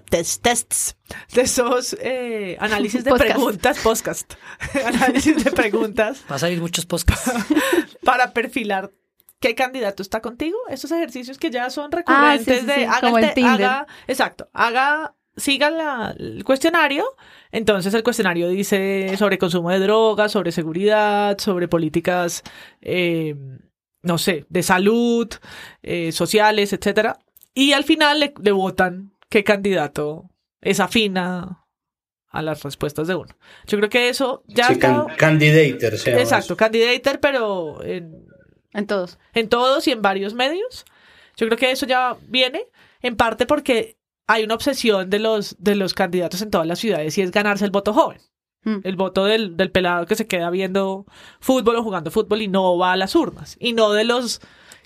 tests, tests de esos eh, análisis de Podcast. preguntas, podcast, análisis de preguntas Va a salir muchos podcasts. para perfilar qué candidato está contigo. Estos ejercicios que ya son Ah, recurrentes sí, sí, de sí, haga como el el te- Tinder. haga- exacto, haga siga la- el cuestionario. Entonces el cuestionario dice sobre consumo de drogas, sobre seguridad, sobre políticas, eh, no sé, de salud, eh, sociales, etcétera. Y al final le, le votan qué candidato es afina a las respuestas de uno. Yo creo que eso ya Sí, can- candidater, se llama Exacto, candidater, pero en, en todos. En todos y en varios medios. Yo creo que eso ya viene, en parte porque hay una obsesión de los, de los candidatos en todas las ciudades y es ganarse el voto joven. El voto del, del pelado que se queda viendo fútbol o jugando fútbol y no va a las urnas. Y no de los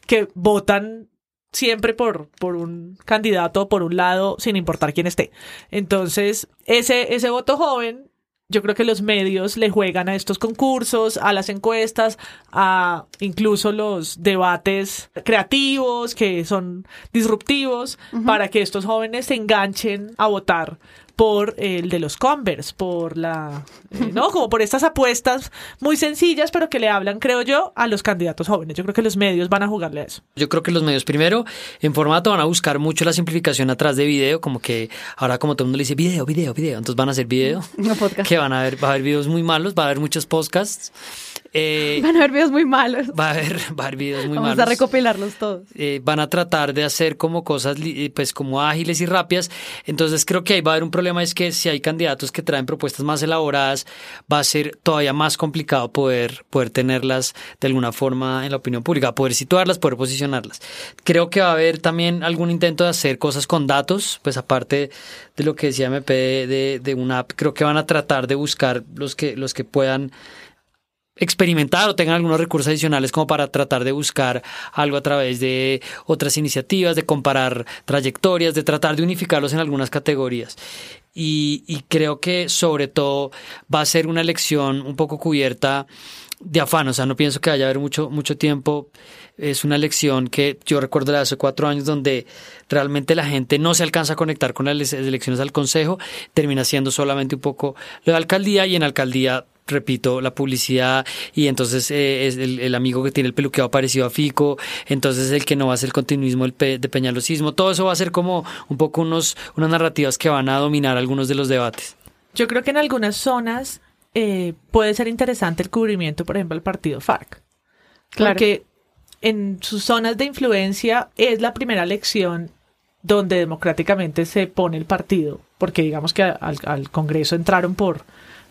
que votan siempre por, por un candidato o por un lado, sin importar quién esté. Entonces, ese, ese voto joven, yo creo que los medios le juegan a estos concursos, a las encuestas, a incluso los debates creativos que son disruptivos, para que estos jóvenes se enganchen a votar por el de los Converse, por la, eh, ¿no? Como por estas apuestas muy sencillas, pero que le hablan, creo yo, a los candidatos jóvenes. Yo creo que los medios van a jugarle a eso. Yo creo que los medios primero en formato van a buscar mucho la simplificación atrás de video, como que ahora como todo el mundo le dice video, video, video, entonces van a hacer video, No podcast. que van a ver, va a haber videos muy malos, va a haber muchos podcasts, eh, Van a haber videos muy malos. va a haber, va a haber videos muy Vamos malos. a recopilarlos todos. eh, van a tratar de hacer como cosas eh, pues como ágiles y rápidas. Entonces creo que ahí va a haber un problema, es que si hay candidatos que traen propuestas más elaboradas, va a ser todavía más complicado poder, poder tenerlas de alguna forma en la opinión pública, poder situarlas, poder posicionarlas. Creo que va a haber también algún intento de hacer cosas con datos, pues aparte de lo que decía MP de, de una app, creo que van a tratar de buscar los que, los que puedan experimentar o tengan algunos recursos adicionales como para tratar de buscar algo a través de otras iniciativas, de comparar trayectorias, de tratar de unificarlos en algunas categorías. Y, creo que sobre todo va a ser una elección un poco cubierta de afán, o sea, no pienso que vaya a haber mucho, mucho tiempo. Es una elección que yo recuerdo de hace cuatro años donde realmente la gente no se alcanza a conectar con las elecciones al Consejo, termina siendo solamente un poco lo de alcaldía y en alcaldía repito, la publicidad y entonces eh, es el, el amigo que tiene el peluqueado parecido a Fico, entonces el que no va a ser el continuismo el pe- de peñalosismo, todo eso va a ser como un poco unos, unas narrativas que van a dominar algunos de los debates. Yo creo que en algunas zonas eh, puede ser interesante el cubrimiento, por ejemplo, al partido FARC. Claro. Porque en sus zonas de influencia es la primera elección donde democráticamente se pone el partido, porque digamos que al, al Congreso entraron por,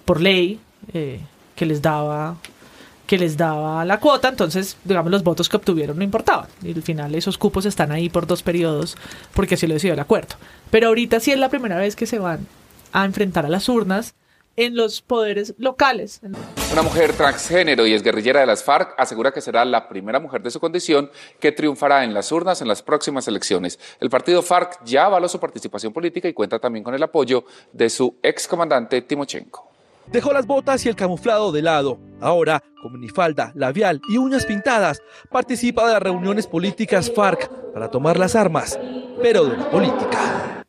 por ley eh, que les daba que les daba la cuota, entonces, digamos, los votos que obtuvieron no importaban. Y al final esos cupos están ahí por dos periodos porque así lo decidió el acuerdo. Pero ahorita sí es la primera vez que se van a enfrentar a las urnas en los poderes locales. Una mujer transgénero y exguerrillera de las FARC asegura que será la primera mujer de su condición que triunfará en las urnas en las próximas elecciones. El partido FARC ya avaló su participación política y cuenta también con el apoyo de su excomandante Timochenko. Dejó las botas y el camuflado de lado. Ahora, con minifalda, labial y uñas pintadas, participa de las reuniones políticas FARC para tomar las armas, pero de la política.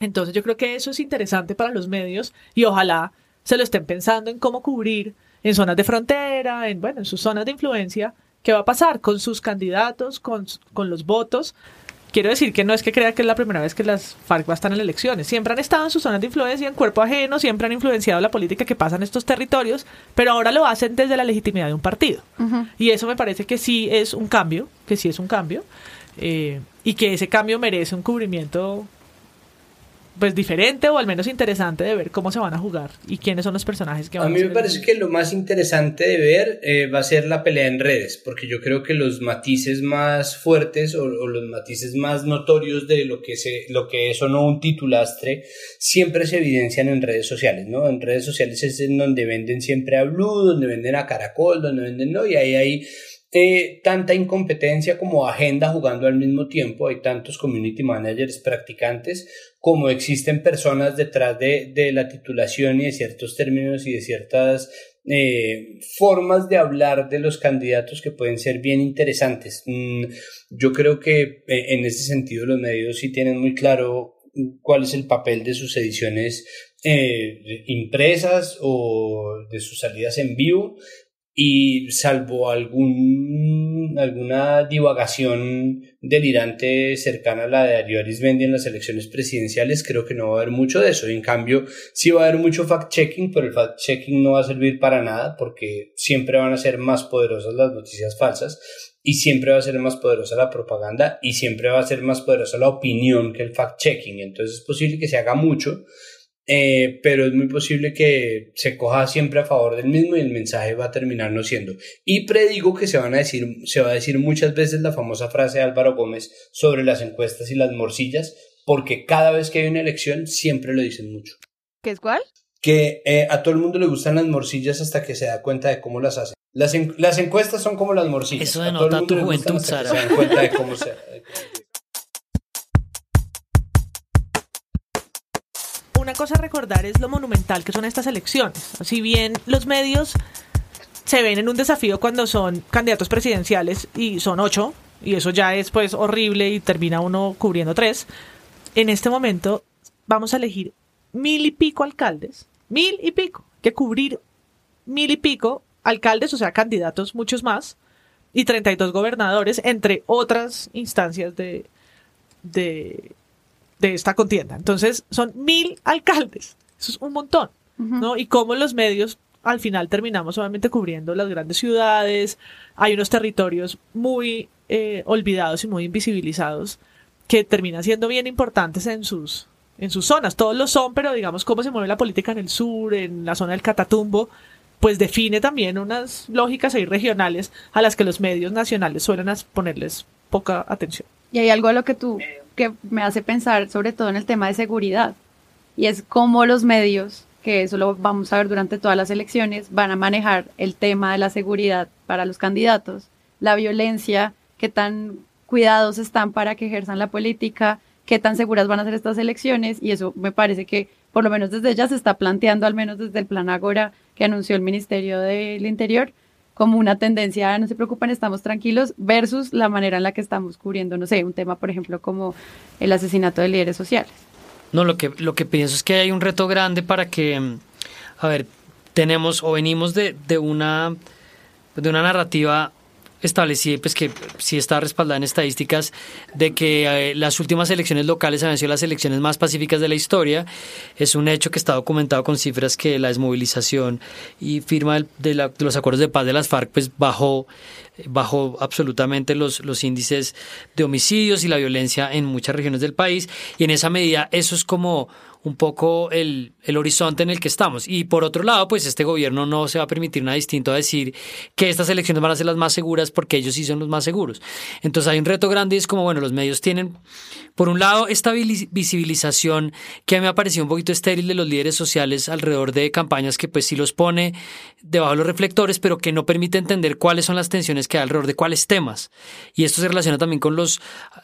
Entonces yo creo que eso es interesante para los medios y ojalá se lo estén pensando en cómo cubrir en zonas de frontera, en bueno, en sus zonas de influencia, qué va a pasar con sus candidatos, con, con los votos. Quiero decir que no es que crea que es la primera vez que las FARC estar en elecciones. Siempre han estado en sus zonas de influencia, en cuerpo ajeno, siempre han influenciado la política que pasa en estos territorios, pero ahora lo hacen desde la legitimidad de un partido. Y eso me parece que sí es un cambio, que sí es un cambio, eh, y que ese cambio merece un cubrimiento pues diferente o al menos interesante de ver cómo se van a jugar y quiénes son los personajes que van a a mí me parece que lo más interesante de ver eh, va a ser la pelea en redes, porque yo creo que los matices más fuertes o, o, los matices más notorios de lo que, se, lo que es o no un titulastre siempre se evidencian en redes sociales, ¿no? En redes sociales es en donde venden siempre a Blue, donde venden a Caracol, donde venden, ¿no? Y ahí hay tanta incompetencia como agenda jugando al mismo tiempo. Hay tantos community managers practicantes como existen personas detrás de, de la titulación y de ciertos términos y de ciertas eh, formas de hablar de los candidatos que pueden ser bien interesantes. Mm, yo creo que eh, en ese sentido los medios sí tienen muy claro cuál es el papel de sus ediciones eh, impresas o de sus salidas en vivo y salvo algún, alguna divagación delirante cercana a la de Darío Arismendi en las elecciones presidenciales, creo que no va a haber mucho de eso. En cambio, sí va a haber mucho fact-checking, pero el fact-checking no va a servir para nada porque siempre van a ser más poderosas las noticias falsas y siempre va a ser más poderosa la propaganda y siempre va a ser más poderosa la opinión que el fact-checking. Entonces es posible que se haga mucho, eh, pero es muy posible que se coja siempre a favor del mismo y el mensaje va a terminar no siendo. Y predigo que se, van a decir, se va a decir muchas veces la famosa frase de Álvaro Gómez sobre las encuestas y las morcillas, porque cada vez que hay una elección siempre lo dicen mucho. ¿Qué es cuál? Que eh, a todo el mundo le gustan las morcillas hasta que se da cuenta de cómo las hacen. Las, en, las encuestas son como las morcillas. Eso denota tu juventud, Sara. Se dan cuenta de cómo se... una cosa a recordar es lo monumental que son estas elecciones. Si bien los medios se ven en un desafío cuando son candidatos presidenciales y son ocho, y eso ya es pues horrible y termina uno cubriendo tres, en este momento vamos a elegir mil y pico alcaldes, mil y pico, que cubrir mil y pico alcaldes, o sea, candidatos muchos más, y 32 gobernadores, entre otras instancias de, de de esta contienda. Entonces, son mil alcaldes. Eso es un montón, ¿no? Y cómo los medios al final terminamos solamente cubriendo las grandes ciudades. Hay unos territorios muy eh, olvidados y muy invisibilizados que terminan siendo bien importantes en sus, en sus zonas. Todos lo son, pero digamos cómo se mueve la política en el sur, en la zona del Catatumbo, pues define también unas lógicas ahí regionales a las que los medios nacionales suelen ponerles poca atención. Y hay algo a lo que tú que me hace pensar sobre todo en el tema de seguridad. Y es cómo los medios, que eso lo vamos a ver durante todas las elecciones, van a manejar el tema de la seguridad para los candidatos, la violencia, qué tan cuidados están para que ejerzan la política, qué tan seguras van a ser estas elecciones. Y eso me parece que por lo menos desde ya se está planteando, al menos desde el plan Agora que anunció el Ministerio del Interior, como una tendencia, no se preocupen, estamos tranquilos, versus la manera en la que estamos cubriendo, no sé, un tema, por ejemplo, como el asesinato de líderes sociales. No, lo que, lo que pienso es que hay un reto grande para que, a ver, tenemos o venimos de, de una, de una narrativa establecí pues que sí está respaldada en estadísticas de que eh, las últimas elecciones locales habían sido las elecciones más pacíficas de la historia. Es un hecho que está documentado con cifras que la desmovilización y firma de, de los acuerdos de paz de las FARC pues bajó bajó absolutamente los, los índices de homicidios y la violencia en muchas regiones del país y en esa medida eso es como un poco el, el, horizonte en el que estamos. Y por otro lado, pues este gobierno no se va a permitir nada distinto a decir que estas elecciones van a ser las más seguras porque ellos sí son los más seguros. Entonces hay un reto grande y es como, bueno, los medios tienen, por un lado, esta visibilización que a mí me ha parecido un poquito estéril de los líderes sociales alrededor de campañas que pues sí los pone debajo de los reflectores, pero que no permite entender cuáles son las tensiones que hay alrededor de cuáles temas. Y esto se relaciona también con los,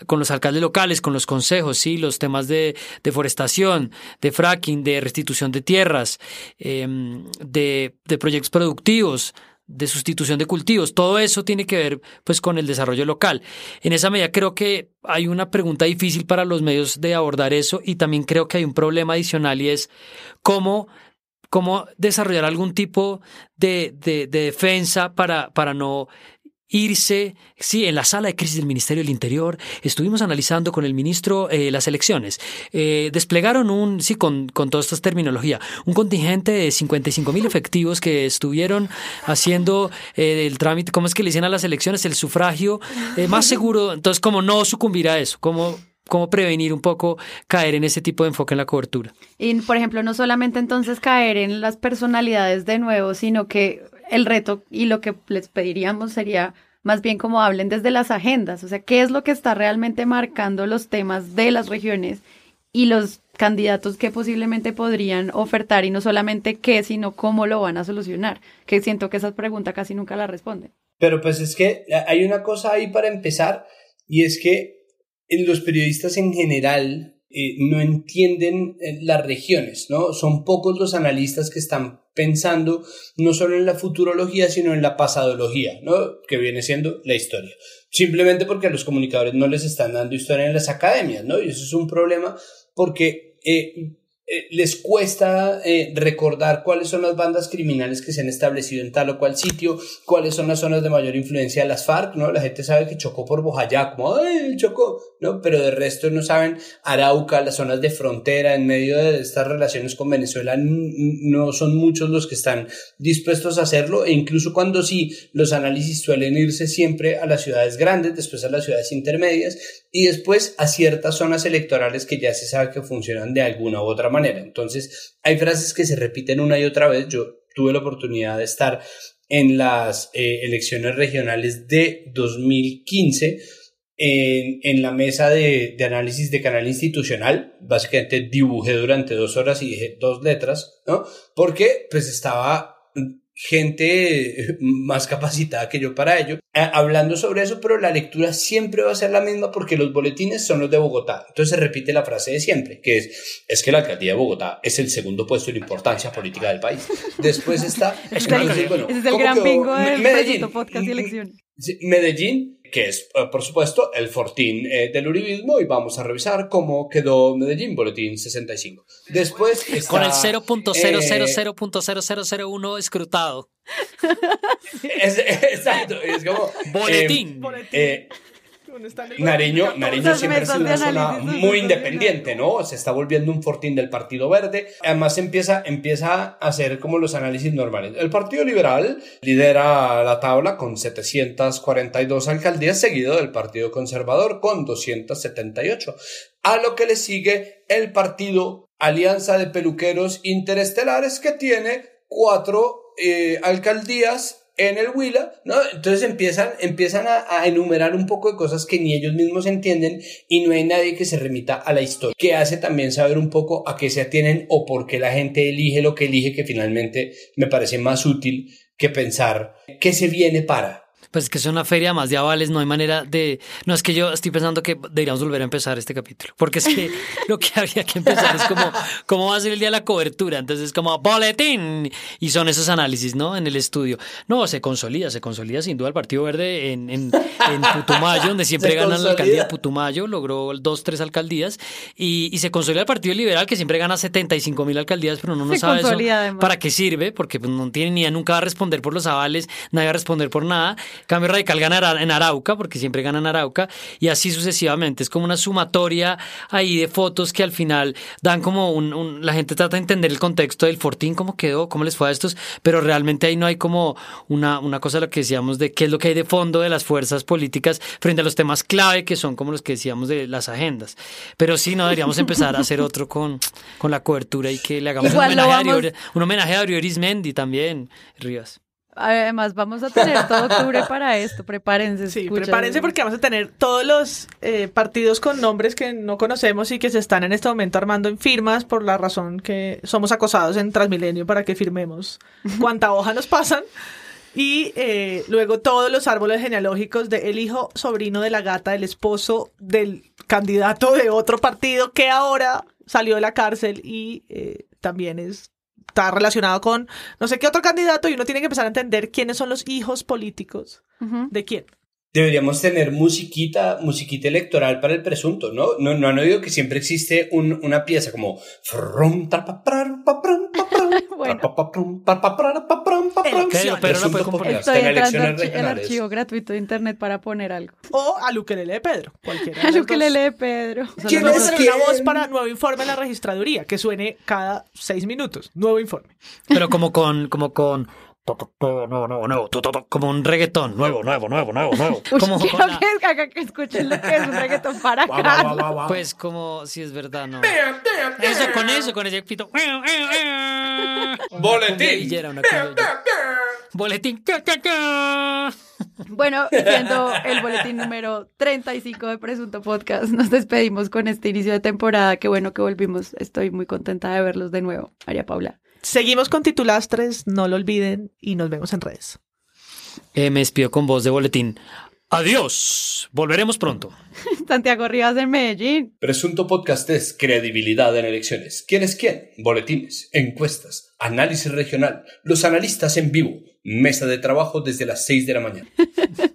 con los alcaldes locales, con los consejos, sí, los temas de deforestación, de fracking, de restitución de tierras, em, de, de proyectos productivos, de sustitución de cultivos, todo eso tiene que ver pues con el desarrollo local. En esa medida creo que hay una pregunta difícil para los medios de abordar eso y también creo que hay un problema adicional y es cómo cómo desarrollar algún tipo de, de, de defensa para, para no irse, sí, en la sala de crisis del Ministerio del Interior estuvimos analizando con el ministro eh, las elecciones. Eh, desplegaron un, sí, con, con toda esta terminología, un contingente de 55 mil efectivos que estuvieron haciendo eh, el trámite, ¿cómo es que le dicen a las elecciones? El sufragio más seguro. Entonces, como no sucumbir a eso, como cómo prevenir un poco caer en ese tipo de enfoque en la cobertura. Y, por ejemplo, no solamente entonces caer en las personalidades de nuevo, sino que el reto y lo que les pediríamos sería más bien como hablen desde las agendas, o sea, qué es lo que está realmente marcando los temas de las regiones y los candidatos que posiblemente podrían ofertar y no solamente qué, sino cómo lo van a solucionar, que siento que esa pregunta casi nunca la responden. Pero pues es que hay una cosa ahí para empezar y es que los periodistas en general eh, no entienden eh, las regiones, ¿no? Son pocos los analistas que están pensando no solo en la futurología, sino en la pasadología, ¿no? Que viene siendo la historia. Simplemente porque a los comunicadores no les están dando historia en las academias, ¿no? Y eso es un problema porque eh, eh, les cuesta eh, recordar cuáles son las bandas criminales que se han establecido en tal o cual sitio, cuáles son las zonas de mayor influencia de las FARC, ¿no? La gente sabe que chocó por Bojayá, como, ¡ay, chocó! ¿no? Pero de resto no saben Arauca, las zonas de frontera, en medio de estas relaciones con Venezuela, no son muchos los que están dispuestos a hacerlo, e incluso cuando sí, los análisis suelen irse siempre a las ciudades grandes, después a las ciudades intermedias, y después a ciertas zonas electorales que ya se sabe que funcionan de alguna u otra manera. Entonces, hay frases que se repiten una y otra vez. Yo tuve la oportunidad de estar en las eh, elecciones regionales de 2015 en, la mesa de, de, análisis de canal institucional. Básicamente dibujé durante dos horas y dije dos letras, ¿no? Porque pues estaba gente más capacitada que yo para ello, eh, hablando sobre eso, pero la lectura siempre va a ser la misma porque los boletines son los de Bogotá. Entonces se repite la frase de siempre, que es, es que la alcaldía de Bogotá es el segundo puesto en importancia política del país. Después está... es, el, bueno, es el gran bingo del Medellín, podcast y elección. Medellín que es, eh, por supuesto, el fortín eh, del uribismo y vamos a revisar cómo quedó Medellín, boletín 65. Después está, Con el 0.000.0001 eh, escrutado. Es, exacto, es como... Boletín. Eh, Nariño, Nariño siempre ha sido una zona muy independiente, ¿no? Se está volviendo un fortín del Partido Verde. Además empieza, empieza a hacer como los análisis normales. El Partido Liberal lidera la tabla con 742 alcaldías, seguido del Partido Conservador con 278. A lo que le sigue el Partido Alianza de Peluqueros Interestelares, que tiene cuatro eh, alcaldías en el Huila, ¿no? Entonces empiezan, empiezan a, enumerar un poco de cosas que ni ellos mismos entienden y no hay nadie que se remita a la historia, que hace también saber un poco a qué se atienen o por qué la gente elige lo que elige, que finalmente me parece más útil que pensar qué se viene para pues es que es una feria más de avales, no hay manera de... No, es que yo estoy pensando que deberíamos volver a empezar este capítulo, porque es que lo que habría que empezar es como, ¿cómo va a ser el día de la cobertura? Entonces es como, boletín, y son esos análisis, ¿no? En el estudio. No, se consolida, se consolida sin duda el Partido Verde en, en, en Putumayo, donde siempre gana la alcaldía Putumayo, logró dos, tres alcaldías, y, y, se consolida el Partido Liberal, que siempre gana 75 mil alcaldías, pero uno no sabe eso para qué sirve, porque pues, no tiene ni nunca va a responder por los avales, nadie va a responder por nada Cambio Radical ganará en Arauca, porque siempre ganan Arauca, y así sucesivamente. Es como una sumatoria ahí de fotos que al final dan como un, la gente trata de entender el contexto del Fortín, cómo quedó, cómo les fue a estos, pero realmente ahí no hay como una, una cosa lo que decíamos de qué es lo que hay de fondo de las fuerzas políticas frente a los temas clave que son como los que decíamos de las agendas. Pero sí, no deberíamos empezar a hacer otro con, con la cobertura y que le hagamos un homenaje, a un homenaje a Arismendi también, Rivas. Además, vamos a tener todo octubre para esto. Prepárense. Sí, prepárense porque vamos a tener todos los eh, partidos con nombres que no conocemos y que se están en este momento armando en firmas por la razón que somos acosados en Transmilenio para que firmemos cuánta hoja nos pasan. Y eh, luego todos los árboles genealógicos de el hijo sobrino de la gata, el esposo del candidato de otro partido que ahora salió de la cárcel y eh, también es está relacionado con no sé qué otro candidato y uno tiene que empezar a entender quiénes son los hijos políticos de quién. Deberíamos tener musiquita, musiquita electoral para el presunto, ¿no? ¿No, no han oído que siempre existe un, una pieza como... Estoy entrando el archivo gratuito de internet para poner algo. O a Luquelele de Pedro, cualquiera. A Luquelele de Pedro. ¿Quién es una voz para nuevo informe en la registraduría que suene cada seis minutos? Nuevo informe. Pero como con, como con nuevo, nuevo, nuevo, como un reggaetón, nuevo, nuevo, nuevo, nuevo, nuevo. Como quiero la... que, que escuchen lo que es un reggaetón para acá. Pues como, si es verdad, no. Eso, con eso, con ese pito. Boletín. Boletín. Bueno, siendo el boletín número 35 de Presunto Podcast, nos despedimos con este inicio de temporada. Qué bueno que volvimos. Estoy muy contenta de verlos de nuevo. María Paula. Seguimos con titulastres, no lo olviden y nos vemos en redes. Eh, me despido con voz de boletín. Adiós. Volveremos pronto. Santiago Rivas de Medellín. Presunto podcast es credibilidad en elecciones. ¿Quién es quién? Boletines, encuestas, análisis regional, los analistas en vivo, mesa de trabajo desde las 6 de la mañana.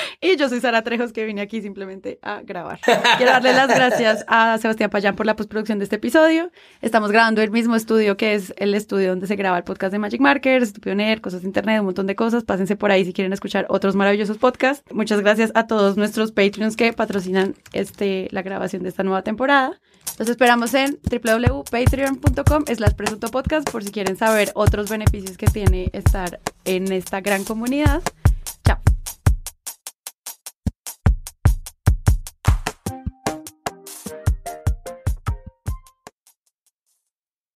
y yo soy Sara Trejos que vine aquí simplemente a grabar. Quiero darle las gracias a Sebastián Payán por la postproducción de este episodio. Estamos grabando el mismo estudio que es el estudio donde se graba el podcast de Magic Markers, Pioneer, cosas de internet, un montón de cosas. Pásense por ahí si quieren escuchar otros maravillosos podcasts. Muchas gracias a todos nuestros Patreons que patrocinan este, la grabación de esta nueva temporada. Los esperamos en www.patreon.com slash presunto podcast por si quieren saber otros beneficios que tiene estar en esta gran comunidad. Chao.